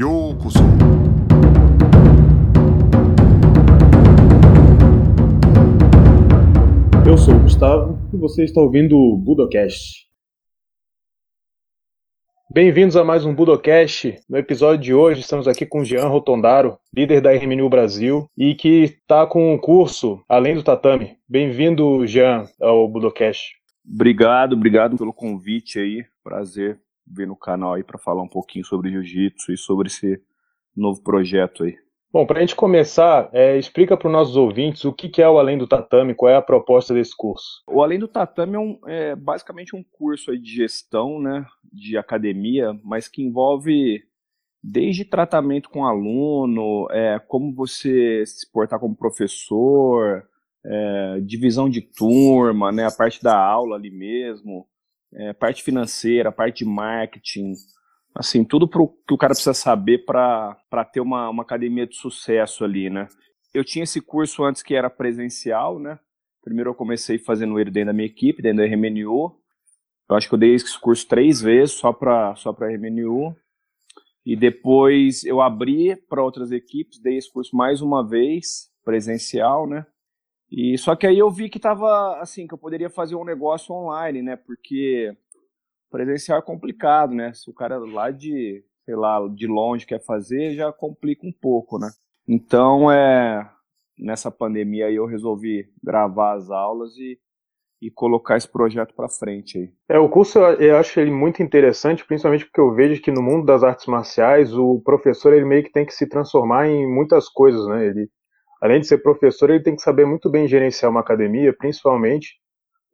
Yokoso. Eu sou o Gustavo e você está ouvindo o Budocast. Bem-vindos a mais um Budocast. No episódio de hoje estamos aqui com Jean Rotondaro, líder da RMNU Brasil e que está com um curso além do tatame. Bem-vindo, Jean, ao Budocast. Obrigado, obrigado pelo convite aí. Prazer vir no canal aí para falar um pouquinho sobre jiu-jitsu e sobre esse novo projeto aí. Bom, para a gente começar, é, explica para os nossos ouvintes o que, que é o Além do Tatame, qual é a proposta desse curso. O Além do Tatame é, um, é basicamente um curso aí de gestão, né, de academia, mas que envolve desde tratamento com aluno, é, como você se portar como professor, é, divisão de turma, né, a parte da aula ali mesmo, é, parte financeira, parte de marketing, assim, tudo pro, que o cara precisa saber para ter uma, uma academia de sucesso ali, né. Eu tinha esse curso antes que era presencial, né, primeiro eu comecei fazendo ele dentro da minha equipe, dentro da RMNU, eu acho que eu dei esse curso três vezes só para só a RMNU, e depois eu abri para outras equipes, dei esse curso mais uma vez, presencial, né, e só que aí eu vi que tava assim, que eu poderia fazer um negócio online, né? Porque presencial é complicado, né? Se o cara lá de, sei lá, de longe quer fazer, já complica um pouco, né? Então, é nessa pandemia aí eu resolvi gravar as aulas e e colocar esse projeto para frente aí. É, o curso eu acho ele muito interessante, principalmente porque eu vejo que no mundo das artes marciais o professor ele meio que tem que se transformar em muitas coisas, né? Ele além de ser professor, ele tem que saber muito bem gerenciar uma academia, principalmente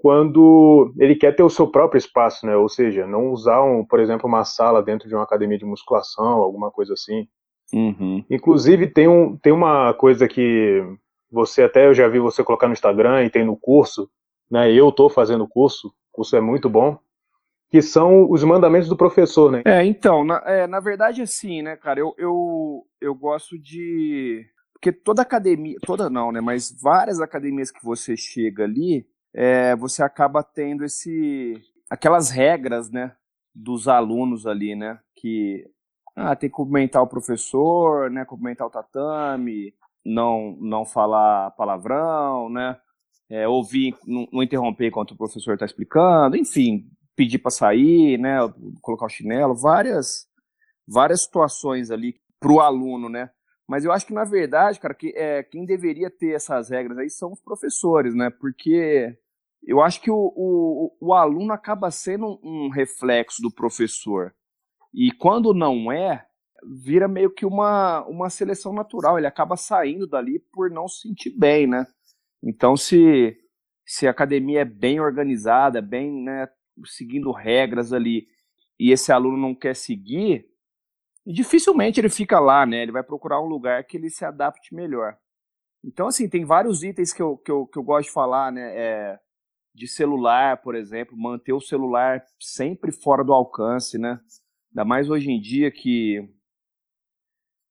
quando ele quer ter o seu próprio espaço, né? Ou seja, não usar, um, por exemplo, uma sala dentro de uma academia de musculação, alguma coisa assim. Uhum. Inclusive, tem, um, tem uma coisa que você até eu já vi você colocar no Instagram e tem no curso, né? Eu estou fazendo o curso, o curso é muito bom, que são os mandamentos do professor, né? É, então, na, é, na verdade, assim, né, cara, eu, eu, eu gosto de porque toda academia, toda não, né? Mas várias academias que você chega ali, é, você acaba tendo esse, aquelas regras, né? Dos alunos ali, né? Que ah, tem que cumprimentar o professor, né? Cumprimentar o tatame, não, não falar palavrão, né? É, ouvir, não, não interromper enquanto o professor está explicando, enfim, pedir para sair, né? Colocar o chinelo, várias, várias situações ali para o aluno, né? Mas eu acho que, na verdade, cara, que, é, quem deveria ter essas regras aí são os professores, né? Porque eu acho que o, o, o aluno acaba sendo um reflexo do professor. E quando não é, vira meio que uma, uma seleção natural. Ele acaba saindo dali por não se sentir bem, né? Então, se, se a academia é bem organizada, bem, né, seguindo regras ali, e esse aluno não quer seguir, e dificilmente ele fica lá, né? Ele vai procurar um lugar que ele se adapte melhor. Então, assim, tem vários itens que eu, que eu, que eu gosto de falar, né? É, de celular, por exemplo, manter o celular sempre fora do alcance, né? Ainda mais hoje em dia que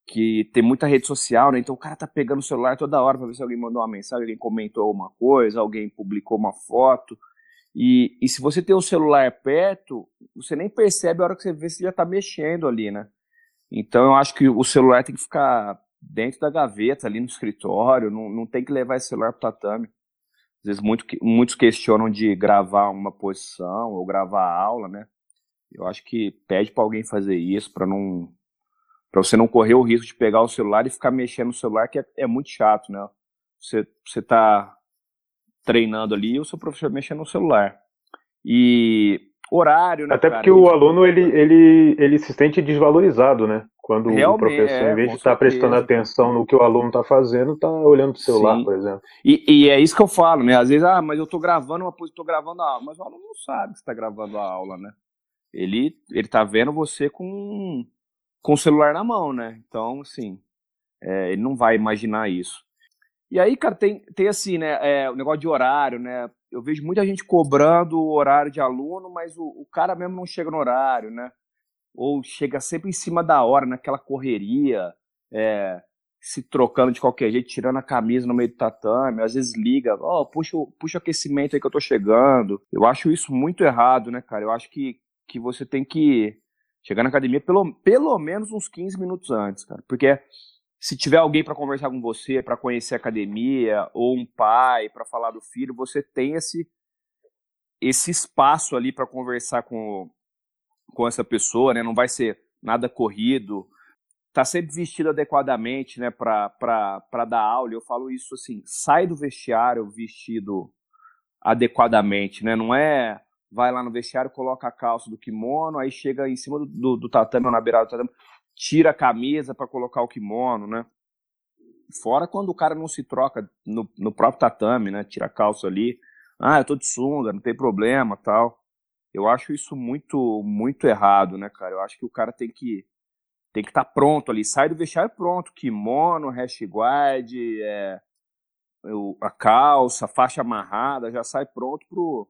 que tem muita rede social, né? Então o cara tá pegando o celular toda hora para ver se alguém mandou uma mensagem, alguém comentou alguma coisa, alguém publicou uma foto. E, e se você tem o celular perto, você nem percebe a hora que você vê se já tá mexendo ali, né? Então eu acho que o celular tem que ficar dentro da gaveta, ali no escritório, não, não tem que levar esse celular para o tatame. Às vezes muito, muitos questionam de gravar uma posição ou gravar a aula, né? Eu acho que pede para alguém fazer isso para não para você não correr o risco de pegar o celular e ficar mexendo no celular, que é, é muito chato, né? Você você tá treinando ali e o seu professor mexendo no celular. E horário, né? Até cara? porque o aluno ele, ele, ele se sente desvalorizado, né? Quando Realmente, o professor, é, em vez com de estar tá prestando atenção no que o aluno está fazendo, está olhando para o celular, Sim. por exemplo. E, e é isso que eu falo, né? Às vezes, ah, mas eu tô gravando uma tô gravando a aula, mas o aluno não sabe que você tá gravando a aula, né? Ele, ele tá vendo você com, com o celular na mão, né? Então, assim, é, ele não vai imaginar isso. E aí, cara, tem, tem assim, né? É, o negócio de horário, né? Eu vejo muita gente cobrando o horário de aluno, mas o, o cara mesmo não chega no horário, né? Ou chega sempre em cima da hora, naquela correria, é, se trocando de qualquer jeito, tirando a camisa no meio do tatame, às vezes liga, ó, oh, puxa, o- puxa o aquecimento aí que eu tô chegando. Eu acho isso muito errado, né, cara? Eu acho que, que você tem que Chegar na academia pelo, pelo menos uns 15 minutos antes, cara. Porque se tiver alguém para conversar com você, para conhecer a academia, ou um pai para falar do filho, você tem esse esse espaço ali para conversar com, com essa pessoa, né? Não vai ser nada corrido. Tá sempre vestido adequadamente, né, para dar aula. Eu falo isso assim, sai do vestiário vestido adequadamente, né? Não é vai lá no vestiário, coloca a calça do kimono, aí chega em cima do, do, do tatame ou na beirada do tatame, tira a camisa para colocar o kimono, né? Fora quando o cara não se troca no, no próprio tatame, né? Tira a calça ali. Ah, eu tô de sunga, não tem problema, tal. Eu acho isso muito muito errado, né, cara? Eu acho que o cara tem que tem que estar tá pronto ali, sai do vestiário pronto, kimono, hash guard, é, a calça, faixa amarrada, já sai pronto pro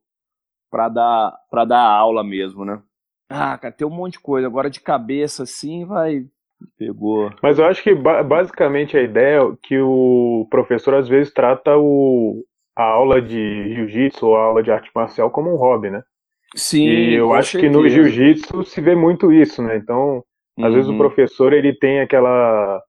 para dar para dar aula mesmo, né? Ah, cara, tem um monte de coisa. Agora de cabeça assim, vai pegou. Mas eu acho que basicamente a ideia é que o professor às vezes trata o, a aula de jiu-jitsu ou a aula de arte marcial como um hobby, né? Sim. E eu acho certeza. que no jiu-jitsu se vê muito isso, né? Então, às uhum. vezes o uhum. professor ele tem aquela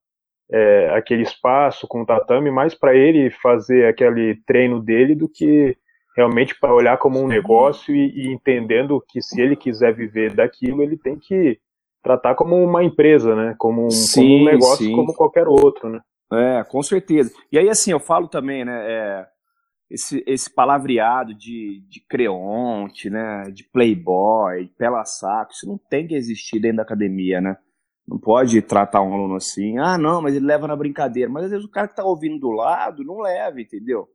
é, aquele espaço com o tatame mais para ele fazer aquele treino dele do que realmente para olhar como um negócio e, e, entendendo que se ele quiser viver daquilo, ele tem que tratar como uma empresa, né? Como um, sim, como um negócio sim. como qualquer outro, né? É, com certeza. E aí, assim, eu falo também, né? É, esse, esse palavreado de, de creonte, né? De playboy, pela saco, isso não tem que existir dentro da academia, né? Não pode tratar um aluno assim, ah, não, mas ele leva na brincadeira. Mas às vezes o cara que tá ouvindo do lado não leva, entendeu?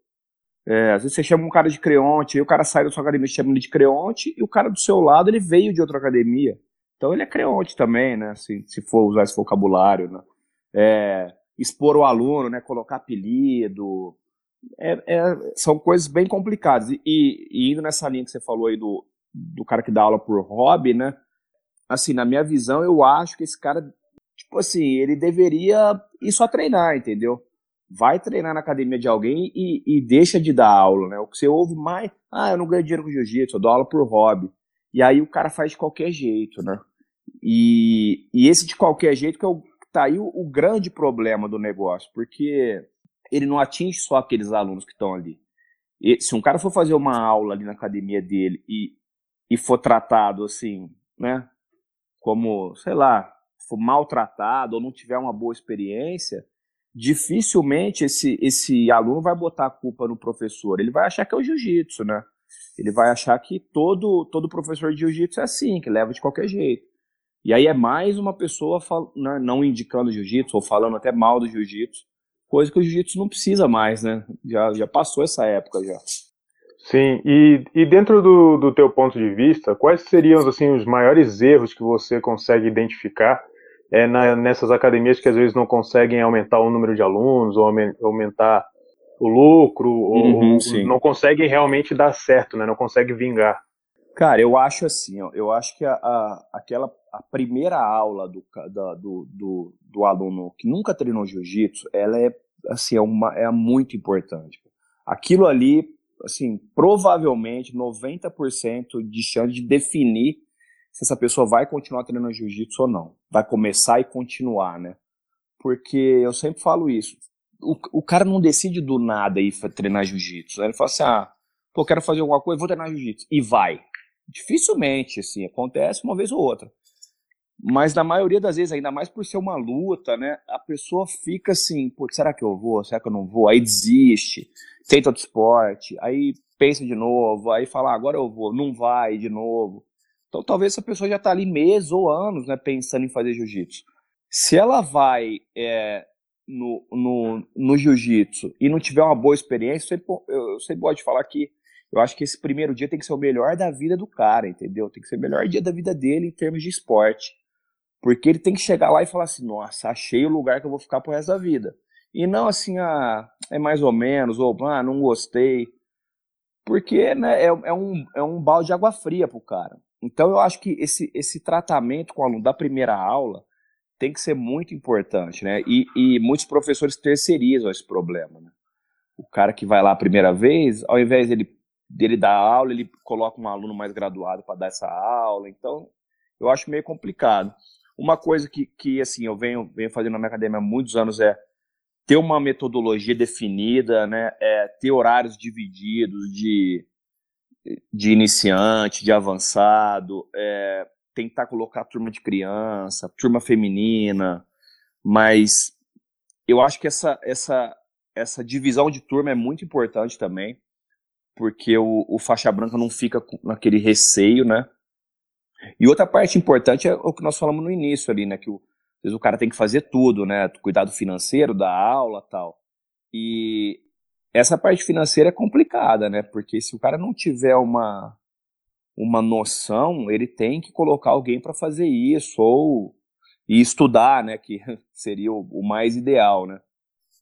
É, às vezes você chama um cara de creonte, aí o cara sai da sua academia chama ele de creonte, e o cara do seu lado ele veio de outra academia. Então ele é creonte também, né? Se, se for usar esse vocabulário, né? É, expor o aluno, né? Colocar apelido. É, é, são coisas bem complicadas. E, e, indo nessa linha que você falou aí do, do cara que dá aula por hobby, né? Assim, na minha visão, eu acho que esse cara, tipo assim, ele deveria ir só treinar, entendeu? Vai treinar na academia de alguém e, e, deixa de dar aula, né? O que você ouve mais, ah, eu não ganho dinheiro com jiu-jitsu, eu dou aula por hobby. E aí o cara faz de qualquer jeito, né? E, e esse de qualquer jeito que é o, tá aí o, o, grande problema do negócio, porque ele não atinge só aqueles alunos que estão ali. E, se um cara for fazer uma aula ali na academia dele e, e for tratado assim, né? Como, sei lá, for maltratado ou não tiver uma boa experiência, dificilmente esse, esse aluno vai botar a culpa no professor. Ele vai achar que é o jiu-jitsu, né? Ele vai achar que todo, todo professor de jiu-jitsu é assim, que leva de qualquer jeito. E aí é mais uma pessoa né, não indicando jiu-jitsu ou falando até mal do jiu-jitsu, coisa que o jiu-jitsu não precisa mais, né? Já, já passou essa época já. Sim, e, e dentro do, do teu ponto de vista, quais seriam assim, os maiores erros que você consegue identificar é, na, nessas academias que às vezes não conseguem aumentar o número de alunos ou aumentar o lucro uhum, ou não conseguem realmente dar certo, né? Não conseguem vingar. Cara, eu acho assim, ó, eu acho que a, a, aquela a primeira aula do, da, do, do, do, aluno que nunca treinou jiu-jitsu, ela é assim, é, uma, é muito importante. Aquilo ali, assim, provavelmente 90% de chance de definir se essa pessoa vai continuar treinando jiu-jitsu ou não. Vai começar e continuar, né? Porque eu sempre falo isso. O, o cara não decide do nada ir treinar jiu-jitsu. Ele fala assim: ah, pô, quero fazer alguma coisa, vou treinar jiu-jitsu. E vai. Dificilmente, assim, acontece uma vez ou outra. Mas na maioria das vezes, ainda mais por ser uma luta, né? A pessoa fica assim, pô, será que eu vou? Será que eu não vou? Aí desiste, tenta outro esporte, aí pensa de novo, aí fala, ah, agora eu vou, não vai de novo. Então talvez essa pessoa já está ali meses ou anos né, pensando em fazer jiu-jitsu. Se ela vai é, no, no, no jiu-jitsu e não tiver uma boa experiência, eu sempre pode falar que eu acho que esse primeiro dia tem que ser o melhor da vida do cara, entendeu? Tem que ser o melhor dia da vida dele em termos de esporte. Porque ele tem que chegar lá e falar assim, nossa, achei o lugar que eu vou ficar pro resto da vida. E não assim, ah, é mais ou menos, ou ah, não gostei. Porque né, é, é, um, é um balde de água fria pro cara. Então eu acho que esse, esse tratamento com o aluno da primeira aula tem que ser muito importante, né? E, e muitos professores terceirizam esse problema, né? O cara que vai lá a primeira vez, ao invés dele, dele dar aula, ele coloca um aluno mais graduado para dar essa aula. Então, eu acho meio complicado. Uma coisa que, que assim, eu venho, venho fazendo na minha academia há muitos anos é ter uma metodologia definida, né? É, ter horários divididos de, de iniciante, de avançado, é, tentar colocar turma de criança, turma feminina, mas eu acho que essa, essa, essa divisão de turma é muito importante também, porque o, o faixa branca não fica naquele receio, né? E outra parte importante é o que nós falamos no início ali, né? Que o, vezes o cara tem que fazer tudo, né? Cuidado financeiro da aula tal. E essa parte financeira é complicada, né? Porque se o cara não tiver uma, uma noção, ele tem que colocar alguém para fazer isso, ou e estudar, né? Que seria o, o mais ideal, né?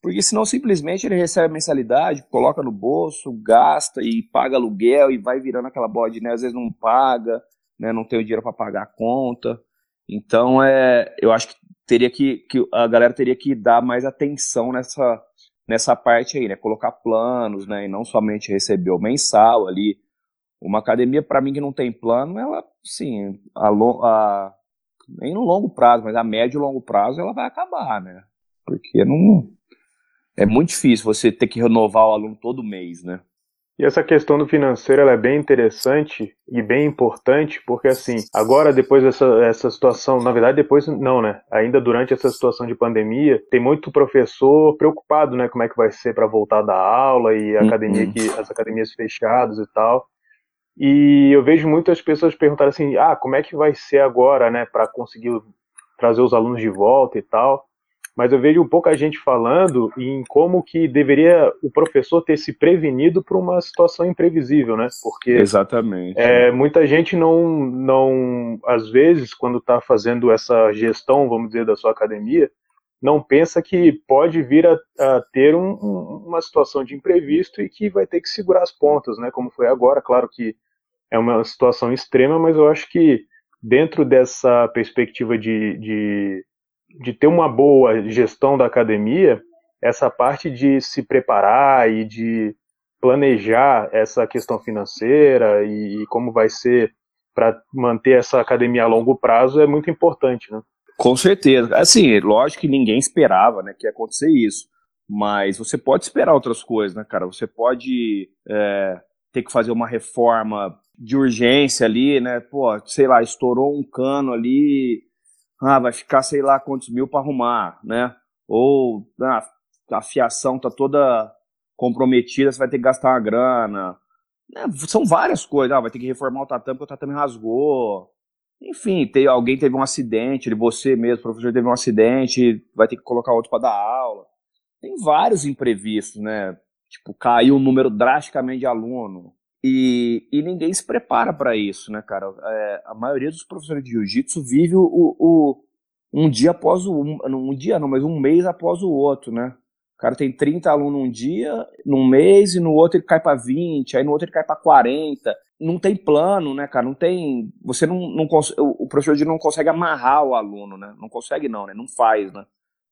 Porque senão simplesmente ele recebe a mensalidade, coloca no bolso, gasta e paga aluguel e vai virando aquela bola de neve, às vezes não paga, né, não tem o dinheiro para pagar a conta. Então, é, eu acho que teria que, que a galera teria que dar mais atenção nessa, nessa parte aí, né? Colocar planos, né? E não somente receber o mensal ali. Uma academia, para mim, que não tem plano, ela, sim, a, a, nem no longo prazo, mas a médio e longo prazo ela vai acabar, né? Porque não. É muito difícil você ter que renovar o aluno todo mês, né? E essa questão do financeiro ela é bem interessante e bem importante, porque assim, agora depois dessa essa situação, na verdade depois não, né? Ainda durante essa situação de pandemia, tem muito professor preocupado, né, como é que vai ser para voltar da aula e a academia uhum. que as academias fechadas e tal. E eu vejo muitas pessoas perguntarem assim: "Ah, como é que vai ser agora, né, para conseguir trazer os alunos de volta e tal?" Mas eu vejo pouca gente falando em como que deveria o professor ter se prevenido para uma situação imprevisível, né? Porque exatamente é, muita gente não, não, às vezes, quando está fazendo essa gestão, vamos dizer, da sua academia, não pensa que pode vir a, a ter um, um, uma situação de imprevisto e que vai ter que segurar as pontas, né? Como foi agora, claro que é uma situação extrema, mas eu acho que dentro dessa perspectiva de, de de ter uma boa gestão da academia, essa parte de se preparar e de planejar essa questão financeira e, e como vai ser para manter essa academia a longo prazo é muito importante, né? Com certeza. Assim, lógico que ninguém esperava, né, que ia acontecer isso. Mas você pode esperar outras coisas, né, cara? Você pode é, ter que fazer uma reforma de urgência ali, né? Pô, sei lá, estourou um cano ali ah, vai ficar sei lá quantos mil para arrumar, né? Ou ah, a fiação tá toda comprometida, você vai ter que gastar uma grana. É, são várias coisas, ah, vai ter que reformar o tatame porque o tatame rasgou. Enfim, tem, alguém teve um acidente, você mesmo, professor teve um acidente, vai ter que colocar outro para dar aula. Tem vários imprevistos, né? Tipo, caiu o um número drasticamente de aluno. E, e ninguém se prepara para isso, né, cara? É, a maioria dos professores de jiu-jitsu vive o, o, um dia após o um, um dia não, mas um mês após o outro, né? O cara tem 30 alunos um dia, num mês, e no outro ele cai para 20, aí no outro ele cai para 40. Não tem plano, né, cara? Não tem. Você não, não o professor de não consegue amarrar o aluno, né? Não consegue, não, né? Não faz, né?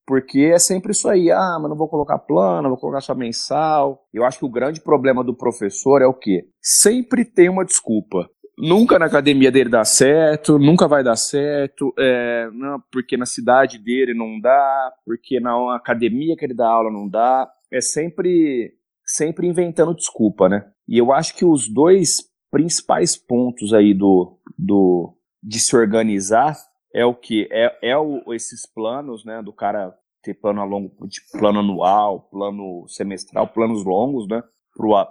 Porque é sempre isso aí, ah, mas não vou colocar plano, vou colocar só mensal. Eu acho que o grande problema do professor é o quê? Sempre tem uma desculpa. Nunca na academia dele dá certo, nunca vai dar certo, é, não, porque na cidade dele não dá, porque na academia que ele dá aula não dá. É sempre, sempre inventando desculpa, né? E eu acho que os dois principais pontos aí do, do de se organizar é o que? É, é o, esses planos, né, do cara ter plano a longo, de plano anual, plano semestral, planos longos, né,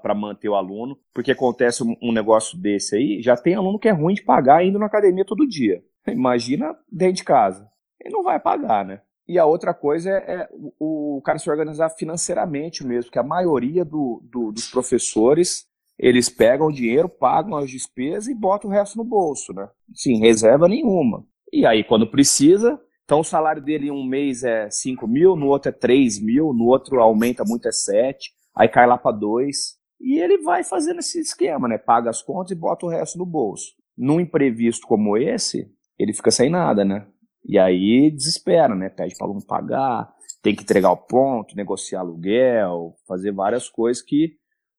para manter o aluno, porque acontece um, um, negócio desse aí, já tem aluno que é ruim de pagar indo na academia todo dia. Imagina dentro de casa. Ele não vai pagar, né? E a outra coisa é, é o, o, cara se organizar financeiramente mesmo, que a maioria do, do, dos professores, eles pegam o dinheiro, pagam as despesas e botam o resto no bolso, né? Sim, reserva nenhuma. E aí, quando precisa, então o salário dele em um mês é 5 mil, no outro é 3 mil, no outro aumenta muito, é 7, aí cai lá para 2. E ele vai fazendo esse esquema, né? Paga as contas e bota o resto no bolso. Num imprevisto como esse, ele fica sem nada, né? E aí desespera, né? Pede para aluno pagar, tem que entregar o ponto, negociar aluguel, fazer várias coisas que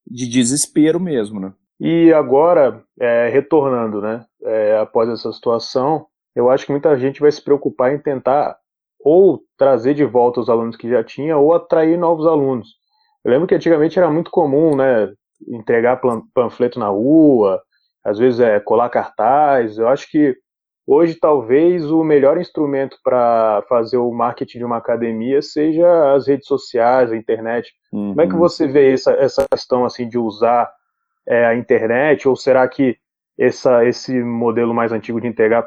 de desespero mesmo, né? E agora, é, retornando, né? É, após essa situação, eu acho que muita gente vai se preocupar em tentar ou trazer de volta os alunos que já tinha ou atrair novos alunos. Eu lembro que antigamente era muito comum, né, entregar panfleto na rua, às vezes é colar cartaz. Eu acho que hoje talvez o melhor instrumento para fazer o marketing de uma academia seja as redes sociais, a internet. Uhum. Como é que uhum. você vê essa, essa questão assim de usar é, a internet ou será que essa, esse modelo mais antigo de entregar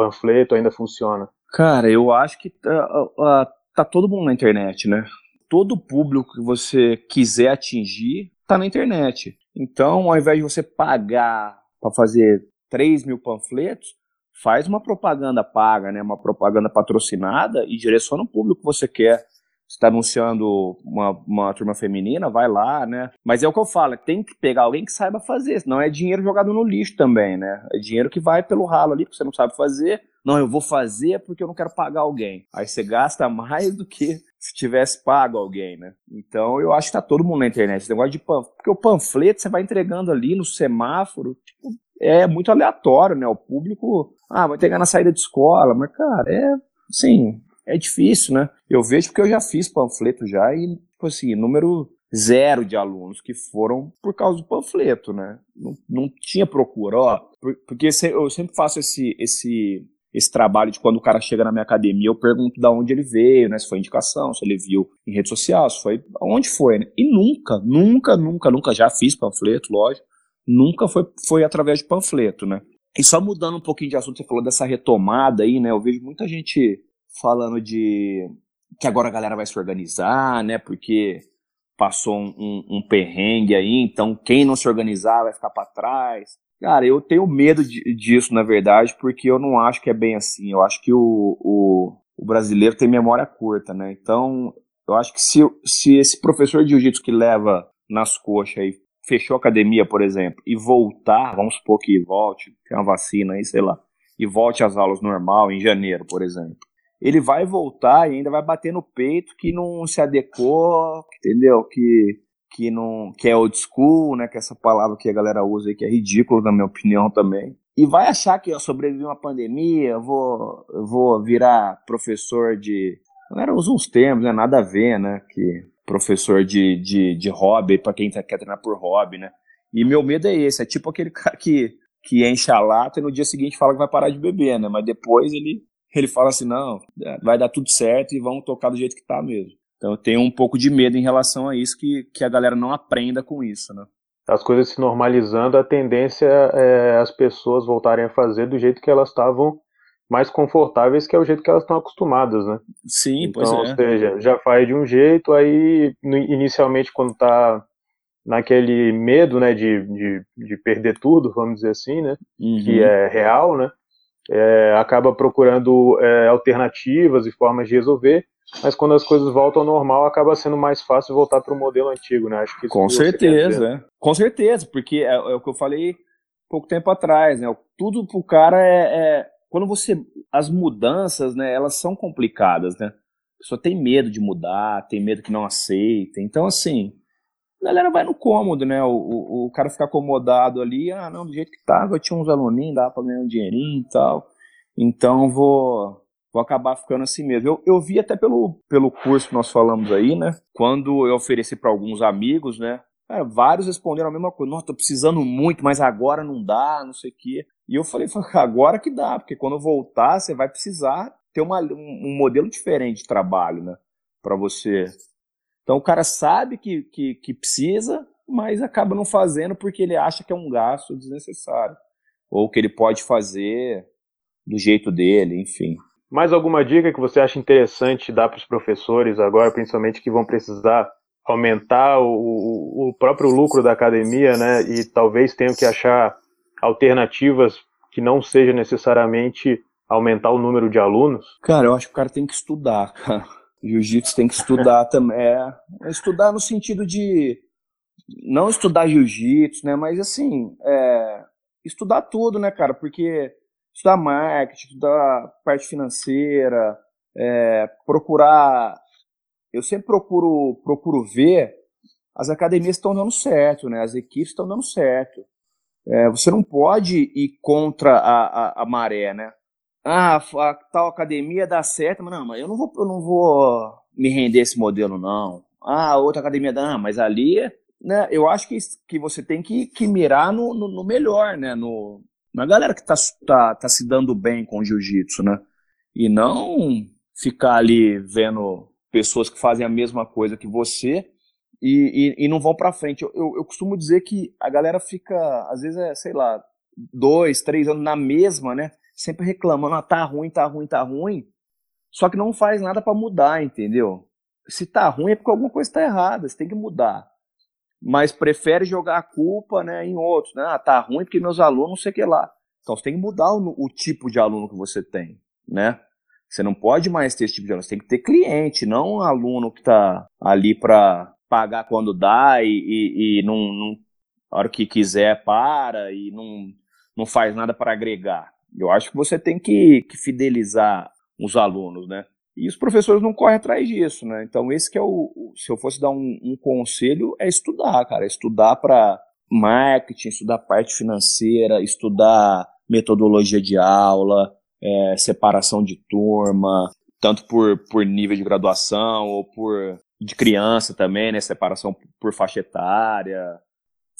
panfleto ainda funciona? Cara, eu acho que tá, tá todo mundo na internet, né? Todo público que você quiser atingir tá na internet. Então, ao invés de você pagar para fazer 3 mil panfletos, faz uma propaganda paga, né? Uma propaganda patrocinada e direciona o público que você quer está anunciando uma, uma turma feminina, vai lá, né? Mas é o que eu falo, tem que pegar alguém que saiba fazer, senão é dinheiro jogado no lixo também, né? É dinheiro que vai pelo ralo ali, porque você não sabe fazer. Não, eu vou fazer porque eu não quero pagar alguém. Aí você gasta mais do que se tivesse pago alguém, né? Então eu acho que tá todo mundo na internet. Esse negócio de panfleto, porque o panfleto você vai entregando ali no semáforo, tipo, é muito aleatório, né? O público, ah, vai entregar na saída de escola, mas cara, é, sim, é difícil, né? Eu vejo porque eu já fiz panfleto já e, tipo assim, número zero de alunos que foram por causa do panfleto, né? Não, não tinha procura, ó. Porque eu sempre faço esse, esse, esse trabalho de quando o cara chega na minha academia, eu pergunto da onde ele veio, né? Se foi indicação, se ele viu em rede social, se foi. Onde foi, né? E nunca, nunca, nunca, nunca já fiz panfleto, lógico. Nunca foi, foi através de panfleto, né? E só mudando um pouquinho de assunto, você falou dessa retomada aí, né? Eu vejo muita gente falando de que agora a galera vai se organizar, né? Porque passou um, um, um perrengue aí, então quem não se organizar vai ficar para trás. Cara, eu tenho medo de, disso, na verdade, porque eu não acho que é bem assim. Eu acho que o, o, o brasileiro tem memória curta, né? Então, eu acho que se, se esse professor de jiu-jitsu que leva nas coxas aí, fechou a academia, por exemplo, e voltar, vamos supor que volte, tem uma vacina aí, sei lá, e volte às aulas normal em janeiro, por exemplo ele vai voltar e ainda vai bater no peito que não se adequou, entendeu? Que, que, não, que é old school, né? Que é essa palavra que a galera usa aí, que é ridículo, na minha opinião também. E vai achar que eu sobrevivi uma pandemia, eu vou, eu vou virar professor de. A galera usa uns termos, né? Nada a ver, né? Que professor de, de, de hobby, para quem quer treinar por hobby, né? E meu medo é esse, é tipo aquele cara que, que enche a lata e no dia seguinte fala que vai parar de beber, né? Mas depois ele ele fala assim: não, vai dar tudo certo e vamos tocar do jeito que tá mesmo. Então eu tenho um pouco de medo em relação a isso, que, que a galera não aprenda com isso, né? As coisas se normalizando, a tendência é as pessoas voltarem a fazer do jeito que elas estavam mais confortáveis, que é o jeito que elas estão acostumadas, né? Sim, então, pois é. Ou seja, já faz de um jeito, aí inicialmente quando tá naquele medo, né, de, de, de perder tudo, vamos dizer assim, né, uhum. que é real, né, é, acaba procurando é, alternativas e formas de resolver, mas quando as coisas voltam ao normal, acaba sendo mais fácil voltar para o modelo antigo, né? Acho que Com certeza, é. Com certeza, porque é, é, o que eu falei pouco tempo atrás, né? Tudo pro cara é, é, quando você as mudanças, né? Elas são complicadas, né? A pessoa tem medo de mudar, tem medo que não aceita. Então, assim, a galera vai no cômodo, né? O, o, o, cara fica acomodado ali, ah, não, do jeito que tava, eu tinha uns aluninhos, dava pra ganhar um dinheirinho e tal. Então vou, vou acabar ficando assim mesmo. Eu, eu vi até pelo, pelo curso que nós falamos aí, né? Quando eu ofereci para alguns amigos, né? Cara, vários responderam a mesma coisa. Nossa, tô precisando muito, mas agora não dá, não sei o quê. E eu falei, agora que dá, porque quando voltar, você vai precisar ter uma, um, um modelo diferente de trabalho, né? Para você então o cara sabe que, que, que precisa, mas acaba não fazendo porque ele acha que é um gasto desnecessário. Ou que ele pode fazer do jeito dele, enfim. Mais alguma dica que você acha interessante dar para os professores agora, principalmente que vão precisar aumentar o, o próprio lucro da academia, né? E talvez tenham que achar alternativas que não seja necessariamente aumentar o número de alunos? Cara, eu acho que o cara tem que estudar, cara. Jiu-jitsu tem que estudar também. É, estudar no sentido de não estudar jiu-jitsu, né? Mas assim, é, estudar tudo, né, cara? Porque estudar marketing, estudar parte financeira, é, procurar. Eu sempre procuro, procuro ver as academias estão dando certo, né? As equipes estão dando certo. É, você não pode ir contra a, a, a maré, né? Ah, a tal academia dá certo, mas não, mas eu não vou, eu não vou me render esse modelo, não. Ah, outra academia dá, mas ali, né, eu acho que, que você tem que, que mirar no, no, no melhor, né, no, na galera que tá, tá, tá se dando bem com o jiu-jitsu, né, e não ficar ali vendo pessoas que fazem a mesma coisa que você e, e, e não vão para frente. Eu, eu, eu, costumo dizer que a galera fica, às vezes, é, sei lá, dois, três anos na mesma, né? Sempre reclamando, ah, tá ruim, tá ruim, tá ruim. Só que não faz nada para mudar, entendeu? Se tá ruim é porque alguma coisa tá errada, você tem que mudar. Mas prefere jogar a culpa né, em outros, né? Ah, tá ruim porque meus alunos não sei o que lá. Então você tem que mudar o, o tipo de aluno que você tem, né? Você não pode mais ter esse tipo de aluno, você tem que ter cliente, não um aluno que está ali para pagar quando dá e, e, e não, não, a hora que quiser para e não, não faz nada para agregar. Eu acho que você tem que, que fidelizar os alunos, né? E os professores não correm atrás disso, né? Então esse que é o, se eu fosse dar um, um conselho é estudar, cara, estudar para marketing, estudar parte financeira, estudar metodologia de aula, é, separação de turma, tanto por, por nível de graduação ou por de criança também, né? Separação por faixa etária,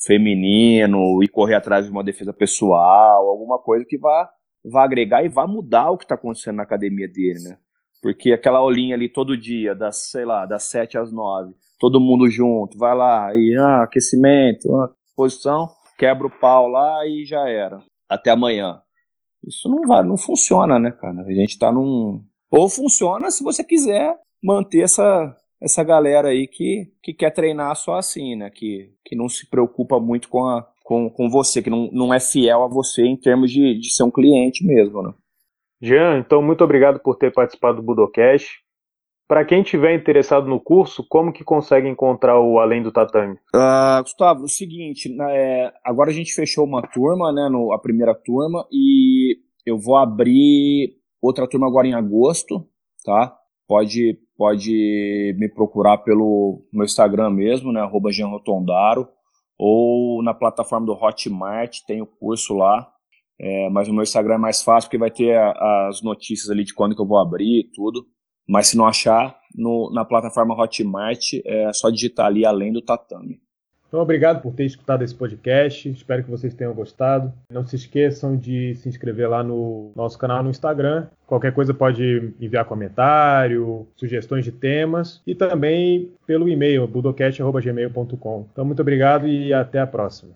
feminino, e correr atrás de uma defesa pessoal, alguma coisa que vá, vá agregar e vá mudar o que está acontecendo na academia dele, né? Porque aquela aulinha ali todo dia, das, sei lá, das 7 às 9, todo mundo junto, vai lá, e ah, aquecimento, ah, posição, quebra o pau lá e já era. Até amanhã. Isso não vai, não funciona, né, cara? A gente tá num. Ou funciona se você quiser manter essa, essa galera aí que, que quer treinar só assim, né? Que, que não se preocupa muito com, a, com, com você, que não, não é fiel a você em termos de, de ser um cliente mesmo, né? Jean, então muito obrigado por ter participado do Budocast. Para quem tiver interessado no curso, como que consegue encontrar o Além do Tatame? Uh, Gustavo, o seguinte, né, é, agora a gente fechou uma turma, né, no, a primeira turma, e eu vou abrir outra turma agora em agosto, tá? Pode, pode me procurar pelo meu Instagram mesmo, né, arroba Rotondaro, ou na plataforma do Hotmart, tem o curso lá, é, mas o meu Instagram é mais fácil porque vai ter a, as notícias ali de quando que eu vou abrir e tudo. Mas se não achar, no, na plataforma Hotmart, é só digitar ali além do tatame. Então, obrigado por ter escutado esse podcast. Espero que vocês tenham gostado. Não se esqueçam de se inscrever lá no nosso canal no Instagram. Qualquer coisa pode enviar comentário, sugestões de temas e também pelo e-mail budocast.gmail.com. Então, muito obrigado e até a próxima.